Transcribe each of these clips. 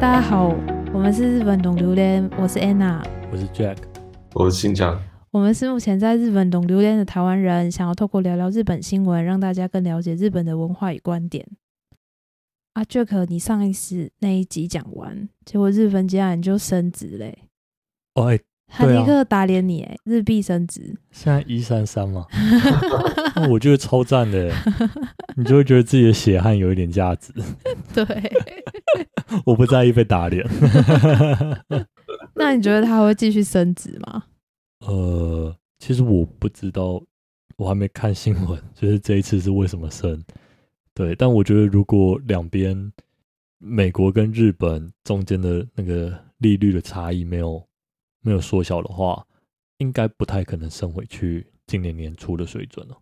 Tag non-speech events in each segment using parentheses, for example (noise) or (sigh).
大家好，我们是日本懂榴莲，我是 Anna，我是 Jack，我是新疆。我们是目前在日本懂榴莲的台湾人，想要透过聊聊日本新闻，让大家更了解日本的文化与观点。啊，Jack，你上一次那一集讲完，结果日本竟然就升职嘞！哦，对啊打脸你，哎，日币升值，现在一三三嘛，(laughs) 那我觉得超赞的耶，你就会觉得自己的血汗有一点价值。对。(laughs) 我不在意被打脸。(laughs) 那你觉得它会继续升值吗？呃，其实我不知道，我还没看新闻，就是这一次是为什么升。对，但我觉得如果两边美国跟日本中间的那个利率的差异没有没有缩小的话，应该不太可能升回去今年年初的水准了。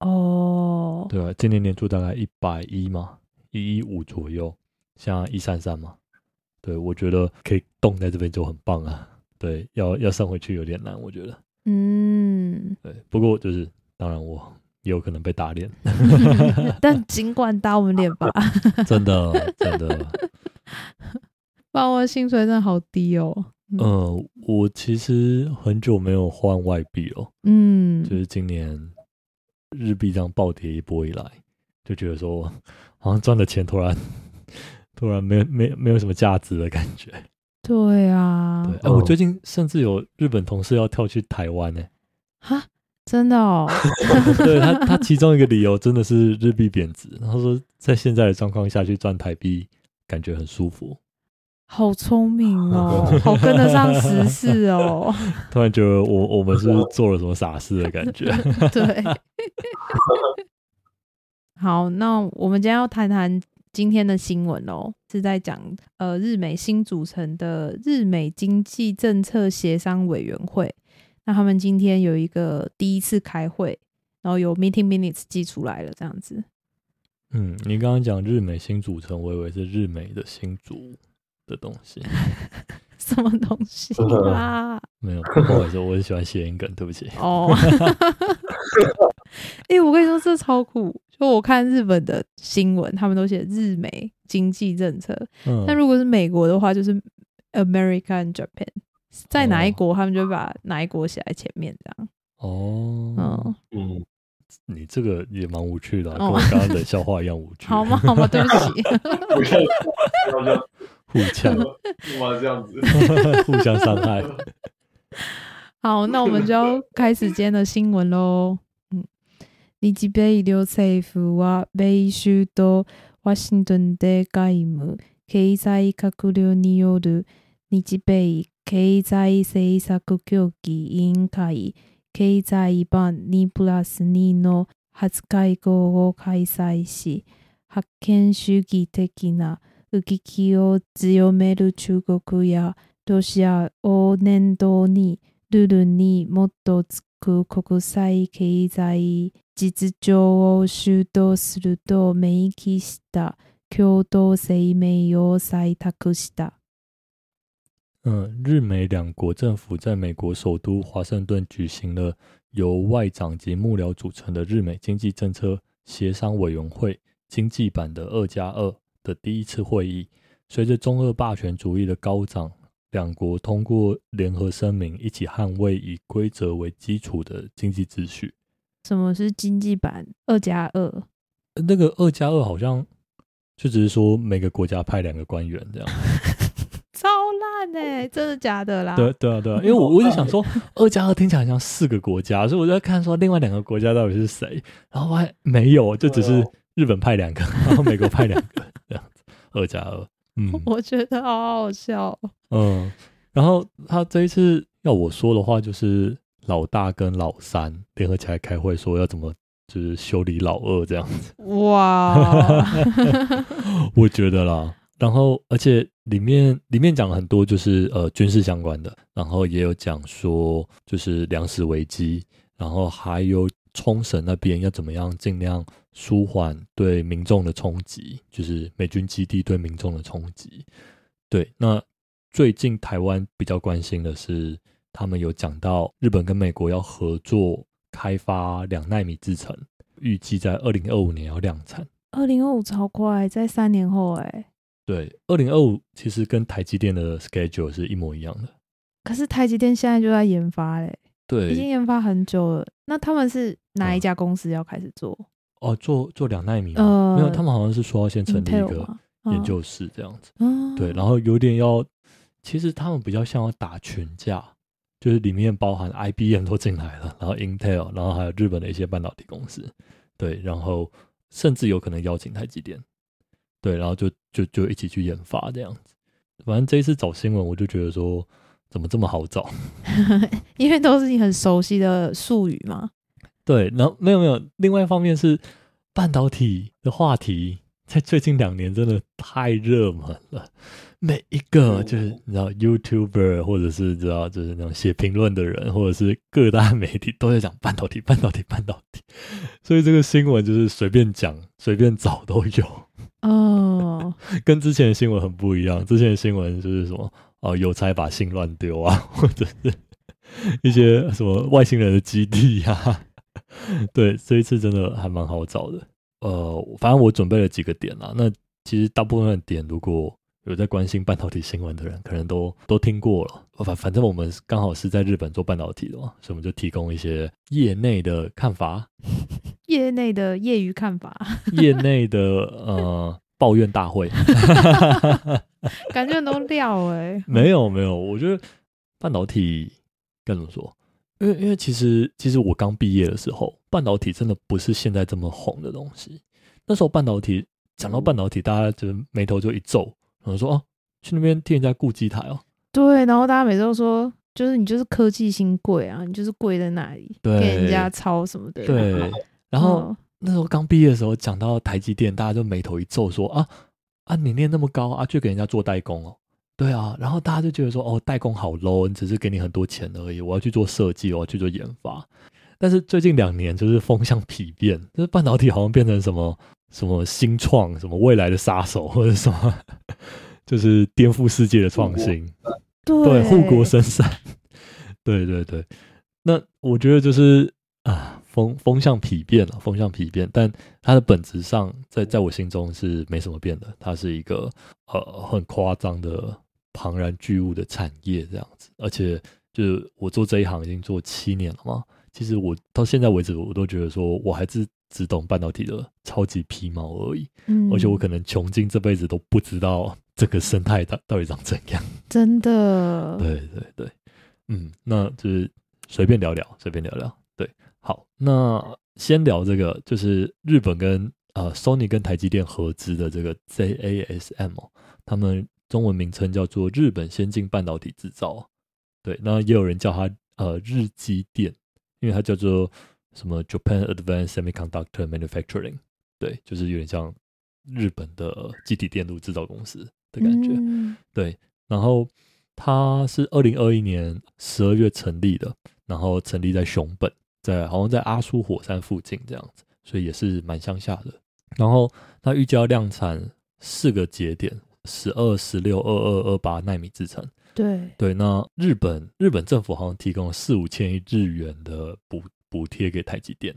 哦，对啊，今年年初大概一百一嘛，一一五左右，像一三三嘛。对，我觉得可以动在这边就很棒啊。对，要要上回去有点难，我觉得。嗯，对，不过就是当然我也有可能被打脸 (laughs) (laughs) 但尽管打我们脸吧，(laughs) 真的真的。把我的薪水真的好低哦。嗯，我其实很久没有换外币了，嗯，就是今年日币这样暴跌一波以来，就觉得说好像赚的钱突然 (laughs) 突然没有没没有什么价值的感觉。对啊。对，，哎、我最近甚至有日本同事要跳去台湾呢、哈，真的哦，(laughs) 对他，他其中一个理由真的是日币贬值，然后说在现在的状况下去赚台币，感觉很舒服。好聪明哦，(laughs) 好跟得上时事哦。(laughs) 突然觉得我我们是是做了什么傻事的感觉？(laughs) 对，好，那我们今天要谈谈今天的新闻哦，是在讲呃日美新组成的日美经济政策协商委员会。那他们今天有一个第一次开会，然后有 meeting minutes 寄出来了，这样子。嗯，你刚刚讲日美新组成，我以为是日美的新组的东西，(laughs) 什么东西啊？(laughs) 没有，不好意思，我很喜欢谐音梗，对不起。哦，(laughs) 哎、我跟你说，这超酷！就我看日本的新闻，他们都写日美经济政策，嗯但如果是美国的话，就是 America and Japan，在哪一哦国，他们就把哪一国写在前面，这样。哦，嗯，嗯，你这个也蛮无趣的啊、哦跟我刚刚的笑话一样无趣。好吗？好吗？对不起。(laughs) 互呛，干嘛这样子？互相伤害。(laughs) 好，那我们就要开始今天的新闻喽。嗯，日米両政府は米州とワシントンで外務経済閣僚による日米経済政策協議委員会経済版2プラス2の初会合を開催し、覇権主義的な動きを強める中国やロシアを念頭にルールに基づく国際経済実情を主導すると明記した共同声明を採択した。嗯，日美两国政府在美国首都华盛顿举行了由外长及幕僚组成的日美经济政策协商委员会经济版的二加二 的第一次会议。随着中俄霸权主义的高涨，两国通过联合声明，一起捍卫以规则为基础的经济秩序。什么是经济版二加二？呃那个二加二好像就只是说每个国家派两个官员这样。(laughs) 超烂哎、真的假的啦？对对啊，对啊，因为我 (laughs) 我就想说，二加二听起来像四个国家，所以我就在看说另外两个国家到底是谁，然后发现没有，就只是日本派两个，然后美国派两个二加二，嗯 (laughs) 我觉得好好笑哦。嗯，然后他这一次要我说的话，就是老大跟老三联合起来开会，说要怎么就是修理老二这样子，哇，(laughs) 我觉得啦。然后，而且里面里面讲了很多，就是呃军事相关的，然后也有讲说就是粮食危机，然后还有冲绳那边要怎么样尽量舒缓对民众的冲击，就是美军基地对民众的冲击。对，那最近台湾比较关心的是，他们有讲到日本跟美国要合作开发两纳米制程，预计在二零二五年要量产。二零二五超快，在三年后哎、对，二零二五其实跟台积电的 schedule 是一模一样的。可是台积电现在就在研发嘞，已经，研发很久了。那他们是哪一嗯家公司要开始做？哦，做做两纳米吗，呃没有，他们好像是说要先成立一个研究室这样子。嗯，对，然后有点要，其实他们比较像要打群架，就是里面包含 IBM 都进来了，然后 Intel，然后还有日本的一些半导体公司，对，然后甚至有可能邀请台积电，对，然后就就就一起去研发这样子。反正这一次找新闻，我就觉得说，怎么这么好找？(laughs) 因为都是你很熟悉的术语嘛。对，然后没有没有，另外一方面是半导体的话题，在最近两年真的太热门了。每一个就是你知道 YouTuber 或者是知道就是那种写评论的人，或者是各大媒体都在讲半导体、半导体、半导体，所以这个新闻就是随便讲、随便找都有，哦，(laughs) 跟之前的新闻很不一样。之前的新闻就是什么哦，邮差把信乱丢啊，或者是一些什么外星人的基地呀、(laughs) 对，这一次真的还蛮好找的。呃，反正我准备了几个点啦。那其实大部分的点，如果有在关心半导体新闻的人，可能都都听过了。反反正我们刚好是在日本做半导体的嘛，所以我们就提供一些业内的看法，(laughs) 业内的业余看法，(laughs) 业内的呃抱怨大会。(laughs) 感觉很多料哎、没有没有，我觉得半导体该怎么说？因为因为其实其实我刚毕业的时候，半导体真的不是现在这么红的东西。那时候半导体讲到半导体，大家就是眉头就一皱，然后说哦，去那边替人家顾机台哦。对，然后大家每次都说，就是你就是科技新贵啊，你就是贵在那里，对给人家抄什么的。对，然后嗯那时候刚毕业的时候，讲到台积电，大家就眉头一皱说，啊啊，你念那么高啊，去给人家做代工哦。对啊，然后大家就觉得说，哦，代工好 low，只是给你很多钱而已，我要去做设计，我要去做研发。但是最近两年就是风向丕变，就是半导体好像变成什么什么新创，什么未来的杀手，或者什么，就是颠覆世界的创新。对对，护国神山。(laughs) 对对对，那我觉得就是啊，风风向疲变了，风向疲变，但它的本质上，在在我心中是没什么变的，它是一个呃很夸张的庞然巨物的产业这样子，而且就是我做这一行已经做七年了嘛，其实我到现在为止，我都觉得说我还是只懂半导体的超级皮毛而已，嗯。而且我可能穷尽这辈子都不知道这个生态到 (laughs) 到底长怎样。真的，对对对，嗯，那就是随便聊聊，随便聊聊。对，好，那先聊这个，就是日本跟呃 Sony 跟台积电合资的这个 JASM，、哦、他们中文名称叫做日本先进半导体制造。对，那也有人叫它呃日积电，因为它叫做什么 Japan Advanced Semiconductor Manufacturing，对，就是有点像日本的基体电路制造公司的感觉。嗯对，然后它是二零二一年十二月成立的，然后成立在熊本，在好像在阿苏火山附近这样子，所以也是蛮乡下的。然后它预计要量产四个节点，十二、十六、二二、二八纳米制程。对，对，那日本日本政府好像提供了四五千亿日元的补补贴给台积电，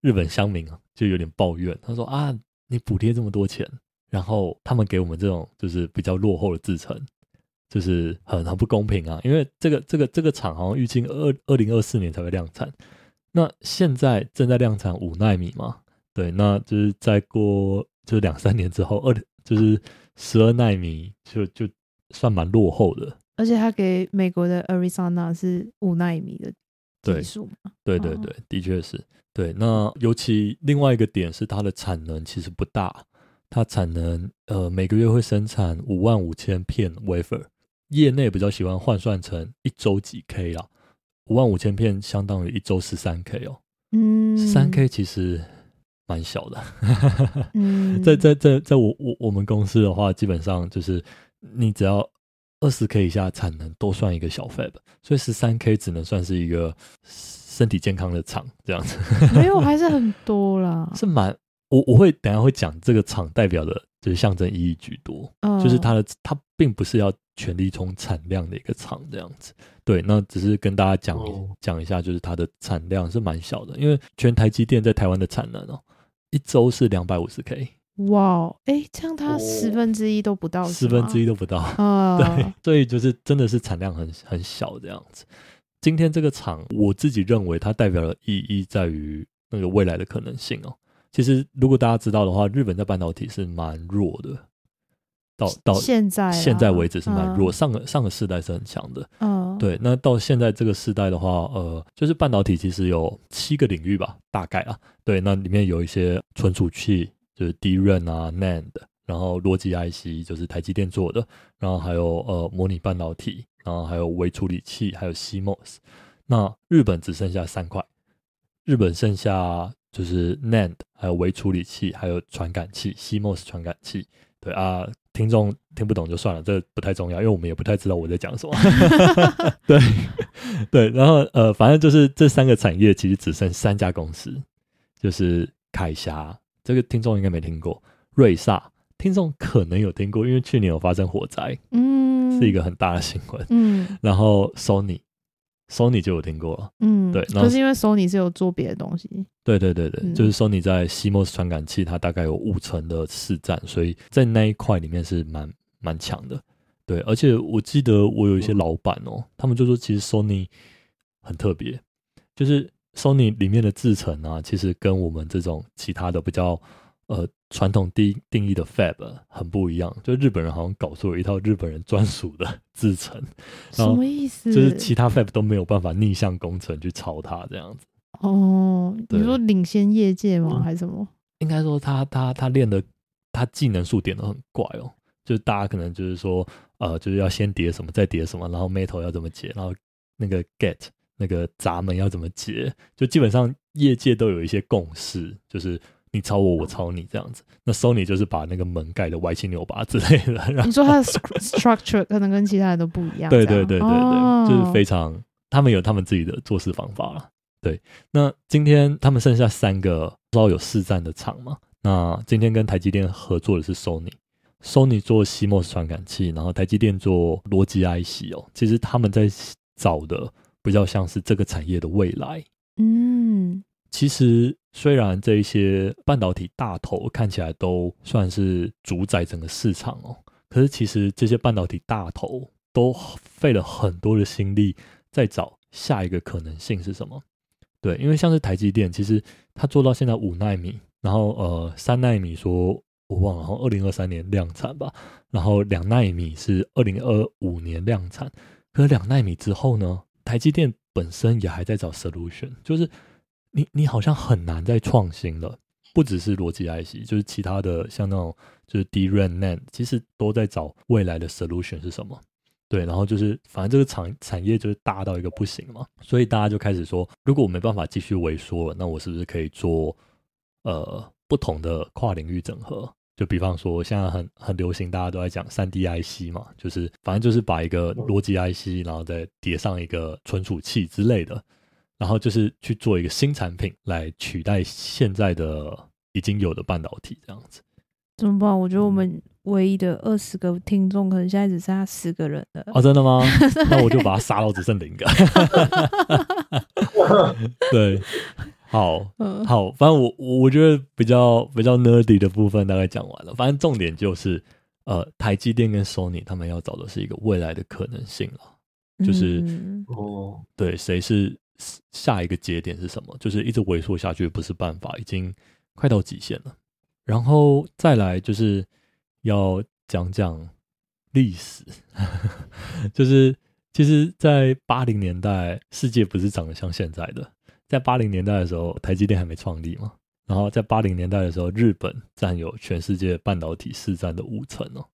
日本乡民啊就有点抱怨，他说啊，你补贴这么多钱，然后他们给我们这种就是比较落后的制程，就是很很不公平啊，因为这个这个这个厂好像预计二二零二四年才会量产，那现在正在量产五纳米嘛，对，那就是再过就是两三年之后，二就是十二纳米就就算蛮落后的。而且他给美国的 Arizona 是五纳米的对技术嘛，哦对对对，的确是对。那尤其另外一个点是它的产能其实不大，它产能呃每个月会生产五万五千片 wafer，业内比较喜欢换算成一周几 K 啦，五万五千片相当于一周十三 K 哦，嗯，十三 K 其实蛮小的。嗯，(laughs) 在在在在我我我们公司的话，基本上就是你只要二十 K 以下产能都算一个小 fab，所以十三 K 只能算是一个身体健康的厂这样子，没有，还是很多啦，(laughs) 是蛮我我会等下会讲这个厂代表的就是象征意义居多，嗯就是它的它并不是要全力冲产量的一个厂这样子，对，那只是跟大家讲讲一下，就是它的产量是蛮小的，因为全台积电在台湾的产能哦，一周是两百五十 K，哇，哎，这样它哦十分之一都不到，十分之一一都不到。啊，(laughs) 对，所以就是真的是产量很很小这样子。今天这个厂，我自己认为它代表的意义在于那个未来的可能性哦。其实如果大家知道的话，日本在半导体是蛮弱的，到到现在啊现在为止是蛮弱，嗯上个上个世代是很强的。嗯，对，那到现在这个世代的话，呃，就是半导体其实有七个领域吧，大概啊。对，那里面有一些存储器，就是 DRAM 啊、NAND，然后逻辑 IC 就是台积电做的，然后还有呃模拟半导体，然后还有微处理器，还有 CMOS。那日本只剩下三块，日本剩下就是 NAND，还有微处理器，还有传感器 CMOS 传感器。对啊，听众听不懂就算了，这不太重要，因为我们也不太知道我在讲什么。(laughs) 对对，然后呃，反正就是这三个产业其实只剩三家公司，就是凯霞，这个听众应该没听过；瑞萨，听众可能有听过，因为去年有发生火灾，嗯，是一个很大的新闻。嗯然后 Sony，Sony 就有听过了。嗯，对可是因为 Sony 是有做别的东西，对对对对，嗯就是 Sony 在 CMOS 传感器，它大概有五成的市占，所以在那一块里面是蛮蛮强的。对，而且我记得我有一些老板哦，他们就说其实 Sony 很特别，就是 Sony 里面的制程啊，其实跟我们这种其他的比较呃传统定定义的 Fab 很不一样。就日本人好像搞出了一套日本人专属的制程，什么意思？就是其他 Fab 都没有办法逆向工程去抄它这样子。哦，你说领先业界吗？嗯还是什么？应该说他他他练的他技能数点都很怪哦，就是大家可能就是说呃就是要先叠什么再叠什么，然后 metal 要怎么解，然后那个 get 那个闸门要怎么解，就基本上业界都有一些共识，就是你抄我我抄你这样子。那 Sony 就是把那个门盖的歪七扭八之类的，然后你说它的 stru- structure 可能跟其他人都不一样，对对对对对，哦就是非常，他们有他们自己的做事方法了。对，那今天他们剩下三个不知道有市占的厂嘛？那今天跟台积电合作的是 Sony，Sony 做 CMOS 传感器，然后台积电做逻辑 IC 哦。其实他们在找的比较像是这个产业的未来。嗯其实虽然这一些半导体大头看起来都算是主宰整个市场哦，可是其实这些半导体大头都费了很多的心力在找下一个可能性是什么。对，因为像是台积电，其实它做到现在五纳米，然后呃三纳米说我忘了，然后二零二三年量产吧，然后两纳米是二零二五年量产，可是两纳米之后呢，台积电本身也还在找 solution，就是你你好像很难再创新了，不只是逻辑 IC，就是其他的像那种就是 DRAM、NAND，其实都在找未来的 solution 是什么。对，然后就是反正这个产产业就是大到一个不行嘛，所以大家就开始说，如果我没办法继续萎缩了，那我是不是可以做呃不同的跨领域整合？就比方说，现在很很流行，大家都在讲三 D IC 嘛，就是反正就是把一个逻辑 IC，然后再叠上一个存储器之类的，然后就是去做一个新产品来取代现在的已经有的半导体这样子。怎么办？我觉得我们唯一的二十个听众，可能现在只剩下十个人了。哦，真的吗？(laughs) 那我就把他杀到只剩零个。(laughs) 对，好嗯好，反正我我我觉得比较比较 nerdy 的部分大概讲完了，反正重点就是呃，台积电跟 Sony 他们要找的是一个未来的可能性了。就是嗯哦，对，谁是下一个节点是什么？就是一直萎缩下去不是办法，已经快到极限了。然后再来就是要讲讲历史，(laughs) 就是其实，在八零年代，世界不是长得像现在的。在八零年代的时候，台积电还没创立嘛。然后在八零年代的时候，日本占有全世界半导体市占的五成哦。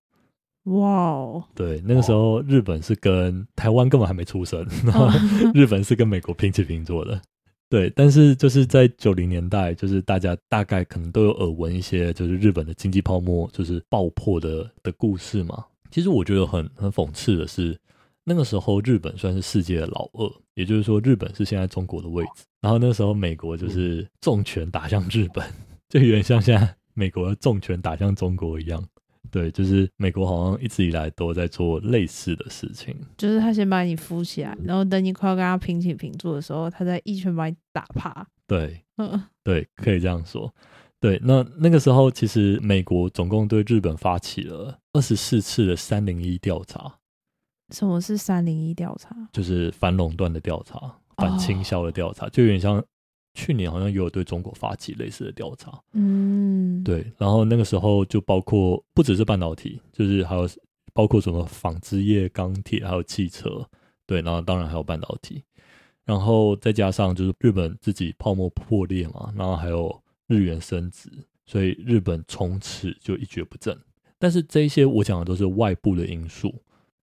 哇哦，对，那个时候日本是跟台湾根本还没出生，然后 (laughs) 日本是跟美国平起平坐的。对，但是就是在九零年代，就是大家大概可能都有耳闻一些，就是日本的经济泡沫就是爆破的的故事嘛。其实我觉得很很讽刺的是，那个时候日本算是世界的老二，也就是说日本是现在中国的位置。然后那时候美国就是重拳打向日本，(laughs) 就有点像现在美国的重拳打向中国一样。对，就是美国好像一直以来都在做类似的事情。就是他先把你扶起来，然后等你快要跟他平起平坐的时候，他再一拳把你打趴。对 (laughs) 嗯对，可以这样说。对，那那个时候其实美国总共对日本发起了二十四次的三零一调查，什么是三零一调查？就是反垄断的调查、反倾销的调查，就有点像去年好像也有对中国发起类似的调查。嗯，，对，然后那个时候就包括不只是半导体，就是还有包括什么纺织业、钢铁，还有汽车，对，然后当然还有半导体，然后再加上就是日本自己泡沫破裂嘛，然后还有日元升值，所以日本从此就一蹶不振。但是这一些我讲的都是外部的因素，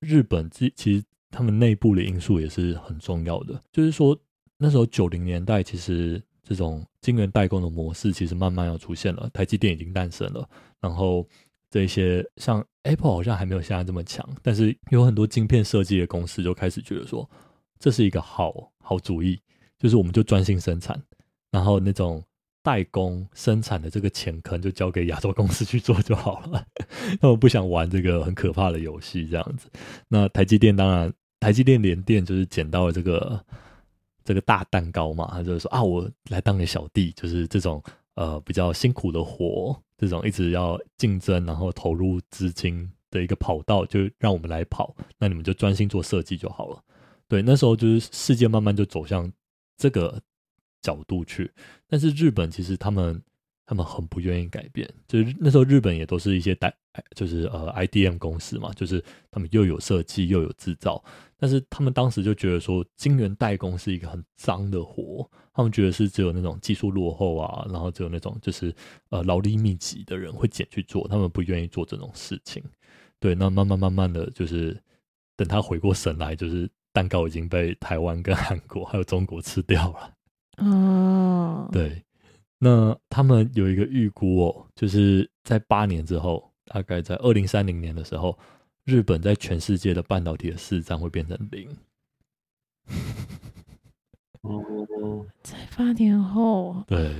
日本自其实他们内部的因素也是很重要的，就是说那时候九零年代其实这种晶圆代工的模式其实慢慢要出现了，台积电已经诞生了，然后这些像 Apple 好像还没有现在这么强，但是有很多晶片设计的公司就开始觉得说这是一个好好主意，就是我们就专心生产，然后那种代工生产的这个钱坑就交给亚洲公司去做就好了，(laughs) 他们不想玩这个很可怕的游戏这样子。那台积电当然，台积电联电就是捡到了这个这个大蛋糕嘛，他就是说啊，我来当个小弟，就是这种呃比较辛苦的活，这种一直要竞争，然后投入资金的一个跑道，就让我们来跑，那你们就专心做设计就好了。对，那时候就是世界慢慢就走向这个角度去，但是日本其实他们他们很不愿意改变，就是那时候日本也都是一些代，就是呃 IDM 公司嘛，就是他们又有设计又有制造，但是他们当时就觉得说晶圆代工是一个很脏的活，他们觉得是只有那种技术落后啊，然后只有那种就是呃劳力密集的人会捡去做，他们不愿意做这种事情。对，那慢慢慢慢的就是等他回过神来，就是蛋糕已经被台湾跟韩国还有中国吃掉了。哦，，对，那他们有一个预估哦，就是在八年之后，大概在二零三零年的时候，日本在全世界的半导体的市占会变成零。哦，(laughs) 在八年后，对，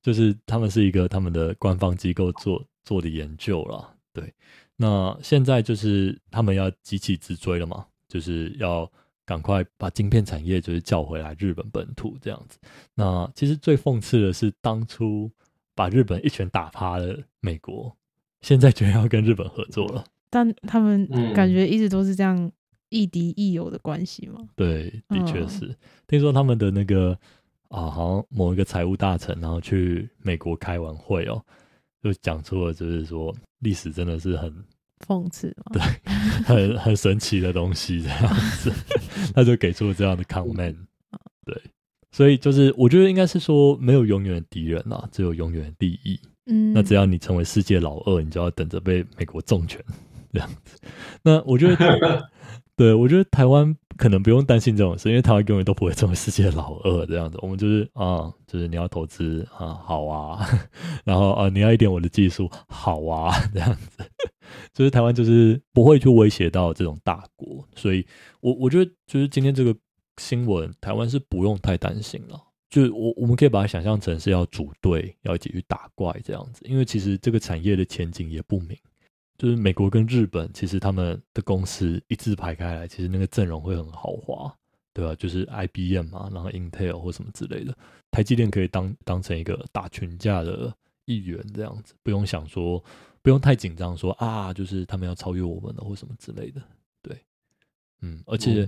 就是他们是一个他们的官方机构做做的研究啦。对，那现在就是他们要急起直追了嘛，就是要赶快把晶片产业就是叫回来日本本土这样子。那其实最讽刺的是，当初把日本一拳打趴的美国，现在居然要跟日本合作了。但他们嗯感觉一直都是这样亦敌亦友的关系嘛。对，的确嗯是。听说他们的那个啊，好像某一个财务大臣，然后去美国开完会哦，就讲出了就是说历史真的是很讽刺吗，对 (laughs) 很很神奇的东西这样子，他就给出了这样的 comment。对，所以就是我觉得应该是说没有永远的敌人啊，只有永远的利益。嗯，那只要你成为世界老二，你就要等着被美国重拳这样子。那我觉得，对我觉得台湾可能不用担心这种事，因为台湾永远都不会成为世界老二这样子。我们就是啊，就是你要投资啊，好啊，(laughs) 然后啊，你要一点我的技术，好啊，(laughs) 这样子。就是台湾就是不会去威胁到这种大国，所以我我觉得就是今天这个新闻，台湾是不用太担心了。就我我们可以把它想象成是要组队，要一起去打怪这样子，因为其实这个产业的前景也不明。就是美国跟日本，其实他们的公司一字排开来，其实那个阵容会很豪华，对吧、就是 IBM 嘛，然后 Intel 或什么之类的，台积电可以当当成一个打群架的一员这样子，不用想说，不用太紧张说啊，就是他们要超越我们了或什么之类的，对，嗯，而且。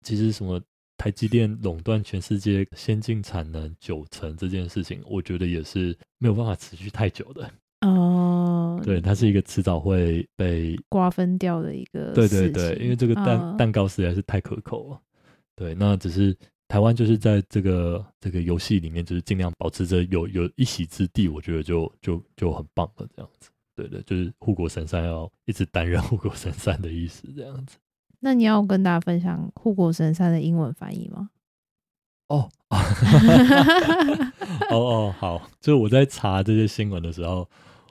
其实什么台积电垄断全世界先进产能九成这件事情，我觉得也是没有办法持续太久的。哦，对，它是一个迟早会被瓜分掉的一个对对对，因为这个蛋、啊蛋糕实在是太可口了。对，那只是台湾就是在这个这个游戏里面，就是尽量保持着有有一席之地，我觉得就就就很棒了，这样子。对的，就是护国神山要一直担任护国神山的意思，这样子。那你要跟大家分享护国神山的英文翻译吗？哦，(laughs) (laughs) 哦哦，好，就是我在查这些新闻的时候，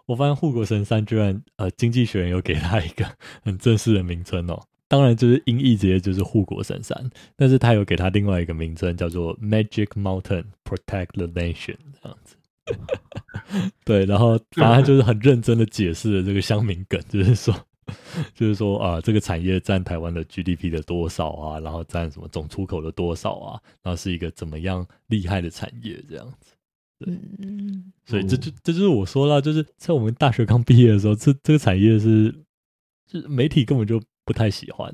我发现护国神山居然呃，经济学人有给他一个很正式的名称哦。当然，就是音译直接就是护国神山，但是他有给他另外一个名称叫做 Magic Mountain Protect the Nation 这样子。(laughs) 对，然后反正就是很认真的解释了这个乡民梗，就是说，(laughs) 就是说啊、这个产业占台湾的 GDP 的多少啊，然后占什么总出口的多少啊，然后是一个怎么样厉害的产业这样子。嗯，所以这就这就是我说了，就是在我们大学刚毕业的时候，这这个产业是，就是媒体根本就不太喜欢，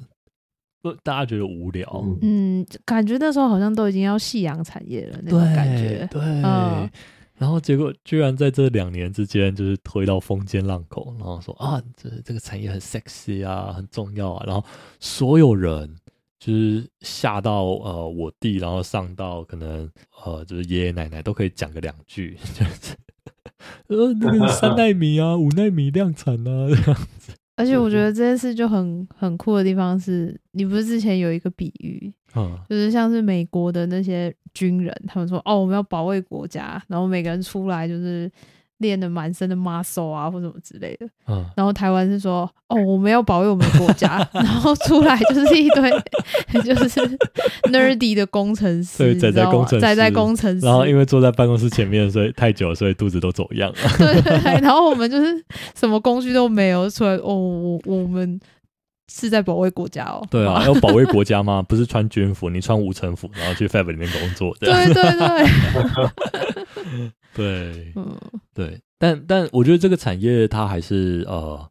不大家觉得无聊，嗯。嗯，感觉那时候好像都已经要夕阳产业了那种感觉。对，嗯。然后结果居然在这两年之间，就是推到风尖浪口，然后说啊，这这个产业很 sexy 啊，很重要啊，然后所有人就是下到呃我弟，然后上到可能呃就是爷爷奶奶都可以讲个两句，(laughs) 就是呃那个三 (laughs) 纳米啊，五纳米量产啊，(laughs) 这样子。而且我觉得这件事就很很酷的地方是，你不是之前有一个比喻，嗯。就是像是美国的那些军人，他们说哦，我们要保卫国家，然后每个人出来就是练的满身的 muscle 啊，或什么之类的。嗯，然后台湾是说哦，我们要保卫我们的国家，(laughs) 然后出来就是一堆 (laughs) 就是 nerdy 的工程师，对宅在工程师宅在工程师，然后因为坐在办公室前面，所以太久，所以肚子都走样了。对对对，然后我们就是什么工具都没有，出来哦，我我们是在保卫国家哦。对啊，要保卫国家吗？不是穿军服，你穿无尘服，然后去 Fab 里面工作，对对对，(laughs) 对嗯对。但但我觉得这个产业它还是呃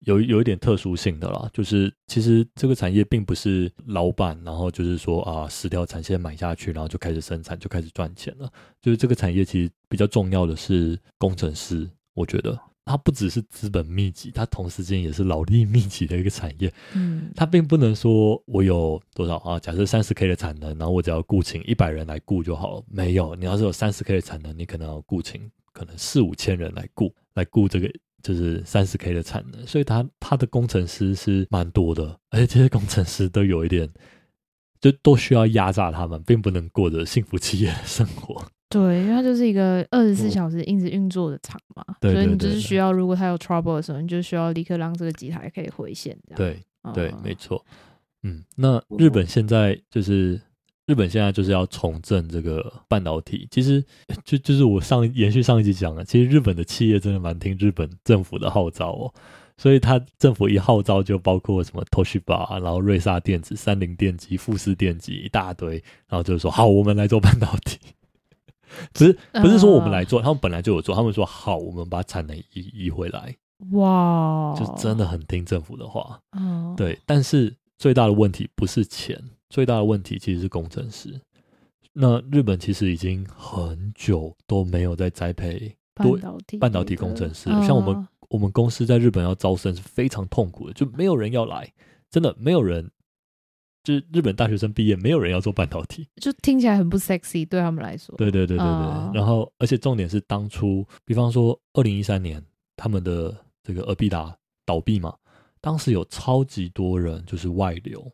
有有一点特殊性的啦，就是其实这个产业并不是老板，然后就是说啊十条产线买下去，然后就开始生产，就开始赚钱了。就是这个产业其实比较重要的是工程师，我觉得。它不只是资本密集，它同时间也是劳力密集的一个产业。嗯它并不能说我有多少啊，假设三十 K 的产能，然后我只要雇请一百人来雇就好了。没有，你要是有三十 K 的产能，你可能要雇请可能四五千人来雇，来雇这个就是三十 K 的产能。所以他他的工程师是蛮多的，而且这些工程师都有一点，就都需要压榨他们，并不能过着幸福企业的生活。对，因为它就是一个二十四小时一直运作的厂嘛，对所以你就是需要，如果它有 trouble 的时候，你就需要立刻让这个机台可以回线，这样。对嗯对，没错。嗯，那日本现在就是日本现在就是要重振这个半导体。其实 (laughs) 就就是我上延续上一集讲的，其实日本的企业真的蛮听日本政府的号召哦。所以他政府一号召就包括什么 Toshiba，然后瑞萨电子、三菱电机、富士电机一大堆，然后就是说好，我们来做半导体。(laughs) 只是不是说我们来做，他们本来就有做，他们说好，我们把产能移移回来，哇，就真的很听政府的话。嗯，对，但是最大的问题不是钱，最大的问题其实是工程师。那日本其实已经很久都没有在栽培多半导体半导体工程师，嗯像我们我们公司在日本要招生是非常痛苦的，就没有人要来，真的没有人，就是日本大学生毕业没有人要做半导体。就听起来很不 sexy，对他们来说。对对对对对，哦然后而且重点是当初，比方说二零一三年他们的这个尔必达倒闭嘛，当时有超级多人就是外流，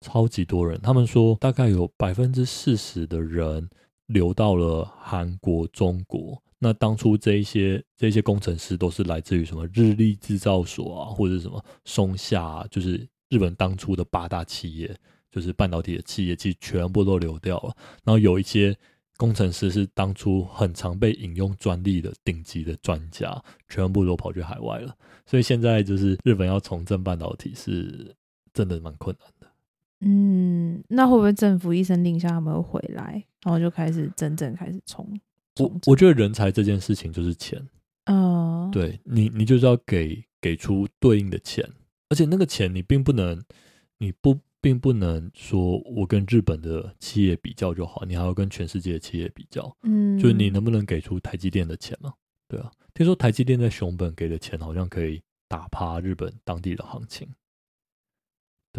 超级多人，他们说大概有百分之四十的人流到了韩国、中国。那当初这一些这一些工程师都是来自于什么日立制造所啊，或者什么松下、就是日本当初的八大企业，就是半导体的企业，其实全部都流掉了。然后有一些工程师是当初很常被引用专利的顶级的专家，全部都跑去海外了。所以现在就是日本要重振半导体是真的蛮困难。嗯，那会不会政府一声令下，他们会回来，然后就开始真正开始冲？我我觉得人才这件事情就是钱，呃，对你你就是要给给出对应的钱，而且那个钱你并不能，你不并不能说我跟日本的企业比较就好，你还要跟全世界的企业比较。嗯，就是你能不能给出台积电的钱嘛？对啊，听说台积电在熊本给的钱好像可以打趴日本当地的行情。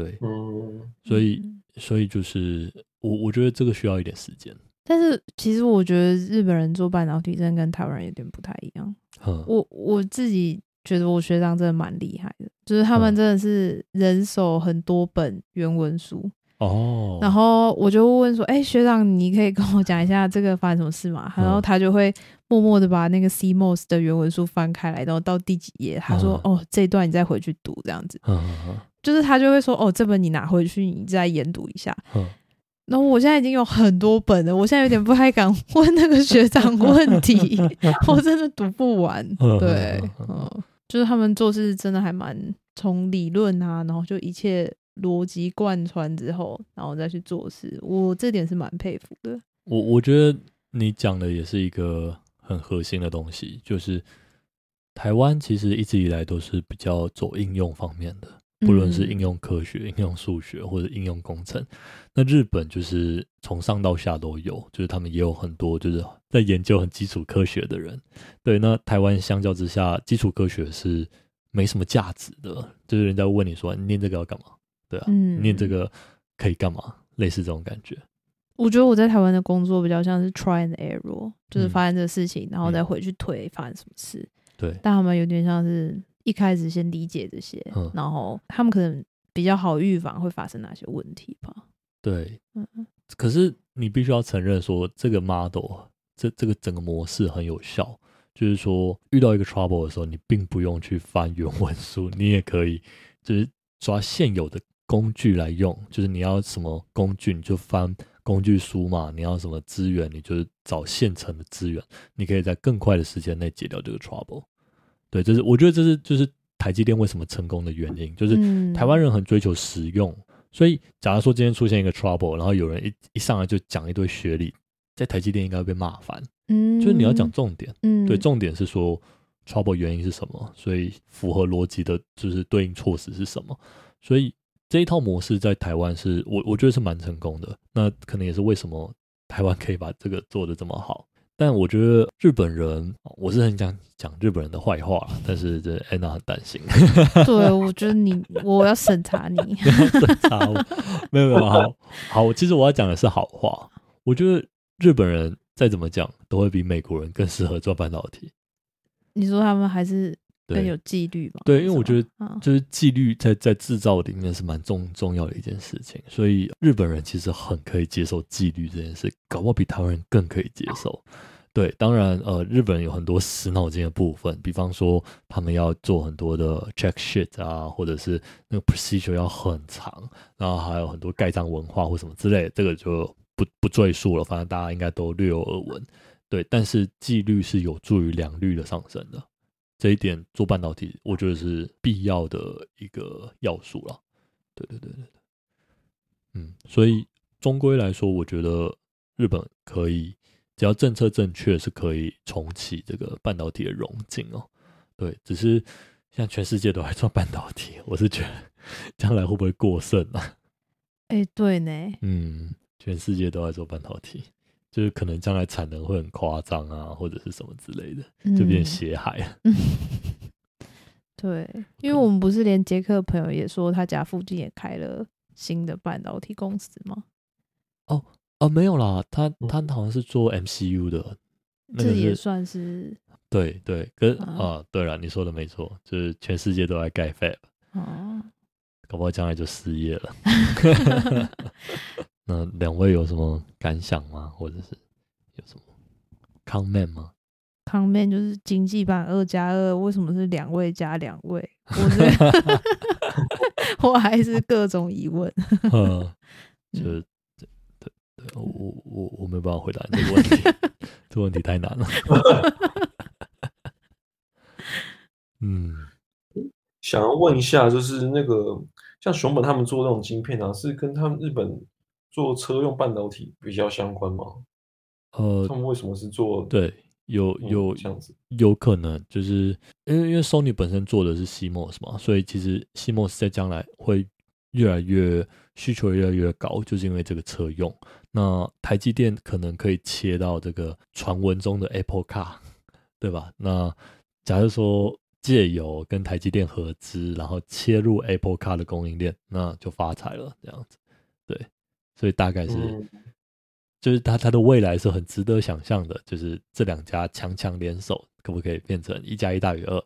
对，嗯，所以嗯所以就是我我觉得这个需要一点时间。但是其实我觉得日本人做半导体真的跟台湾人有点不太一样。嗯，我我自己觉得我学长真的蛮厉害的，就是他们嗯真的是人手很多本原文书，哦，然后我就问说：“哎、学长，你可以跟我讲一下这个发生什么事吗？”然后嗯他就会默默的把那个 CMOS 的原文书翻开来，然后到第几页，他说：“嗯哦，这一段你再回去读，这样子。嗯嗯”就是他就会说：“哦，这本你拿回去，你再研读一下。嗯”然后我现在已经有很多本了，我现在有点不太敢问那个学长问题，(laughs) 我真的读不完。嗯对嗯，就是他们做事真的还蛮从理论啊，然后就一切逻辑贯穿之后，然后再去做事，我这点是蛮佩服的。我我觉得你讲的也是一个很核心的东西，就是台湾其实一直以来都是比较走应用方面的，不论是嗯应用科学、应用数学或者应用工程。那日本就是从上到下都有，就是他们也有很多就是在研究很基础科学的人。对，那台湾相较之下，基础科学是没什么价值的，就是人家问你说你念这个要干嘛？对啊，嗯念这个可以干嘛？类似这种感觉。我觉得我在台湾的工作比较像是 try and error，就是嗯发现这个事情，然后再回去推发生什么事。对，但他们有点像是一开始先理解这些，嗯然后他们可能比较好预防会发生哪些问题吧。对，嗯嗯可是你必须要承认说，这个 model 这这个整个模式很有效。就是说，遇到一个 trouble 的时候，你并不用去翻原文书，你也可以就是抓现有的工具来用。就是你要什么工具，你就翻工具书嘛；你要什么资源，你就是找现成的资源。你可以在更快的时间内解掉这个 trouble。对，这是我觉得这是就是台积电为什么成功的原因，就是嗯台湾人很追求实用，所以假如说今天出现一个 trouble，然后有人一一上来就讲一堆学历，在台积电应该会被骂翻。嗯就是你要讲重点，嗯对，重点是说 trouble 原因是什么，所以符合逻辑的就是对应措施是什么，所以这一套模式在台湾是我我觉得是蛮成功的，那可能也是为什么台湾可以把这个做的这么好。但我觉得日本人，我是很想讲日本人的坏话啦，但是这安娜很担心。(laughs) 对，我觉得你我要审查你。(laughs) 审查我，没有没有，好好，其实我要讲的是好话。我觉得日本人再怎么讲，都会比美国人更适合做半导体。你说他们还是更有，纪律吧？对因为我觉得，嗯就是纪律在在制造里面是蛮重重要的一件事情，所以日本人其实很可以接受纪律这件事，搞不好比台湾人更可以接受。对，当然，呃，日本人有很多死脑筋的部分，比方说他们要做很多的 check sheet 啊，或者是那个 procedure 要很长，然后还有很多盖章文化或什么之类的，这个就不不赘述了，反正大家应该都略有耳闻。对，但是纪律是有助于良率的上升的，这一点做半导体，我觉得是必要的一个要素了。对对对对对，嗯，所以终归来说，我觉得日本可以，只要政策正确，是可以重启这个半导体的融进哦。对，只是现在全世界都在做半导体，我是觉得 (laughs) 将来会不会过剩啊？哎，对呢，嗯，全世界都在做半导体，就是可能将来产能会很夸张啊，或者是什么之类的，就变嗯血海了。(laughs) 对，因为我们不是连杰克的朋友也说他家附近也开了新的半导体公司吗？哦，没有啦，他他好像是做 MCU 的，这也算是对对，跟啊啊，对了，你说的没错，就是全世界都在盖 Fab，哦，搞不好将来就失业了。(laughs) (laughs) 那两位有什么感想吗？或者是有什么 comment 吗？康面就是经济版二加二，为什么是两位加两位？我这个 (laughs) 我还是各种疑问。(laughs) (laughs) 嗯，就是对对对，我我我我没办法回答你这个问题，这个问题太难了。嗯，想要问一下，就是那个像熊本他们做那种晶片啊，是跟他们日本做车用半导体比较相关吗？呃他，们为什么是做对，有嗯有这样子？有可能，就是因为因为 Sony 本身做的是 CMOS 嘛，所以其实 CMOS 在将来会越来越需求越来越高，就是因为这个车用。那台积电可能可以切到这个传闻中的 Apple Car，(laughs) 对吧？那假如说借由跟台积电合资，然后切入 Apple Car 的供应链，那就发财了，这样子。对，所以大概是。嗯就是它它的未来是很值得想象的，就是这两家强强联手，可不可以变成一加一大于二？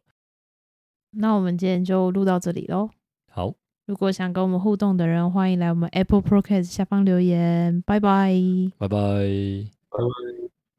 那我们今天就录到这里喽。好，如果想跟我们互动的人，欢迎来我们 Apple Podcast 下方留言。拜拜。拜拜。拜拜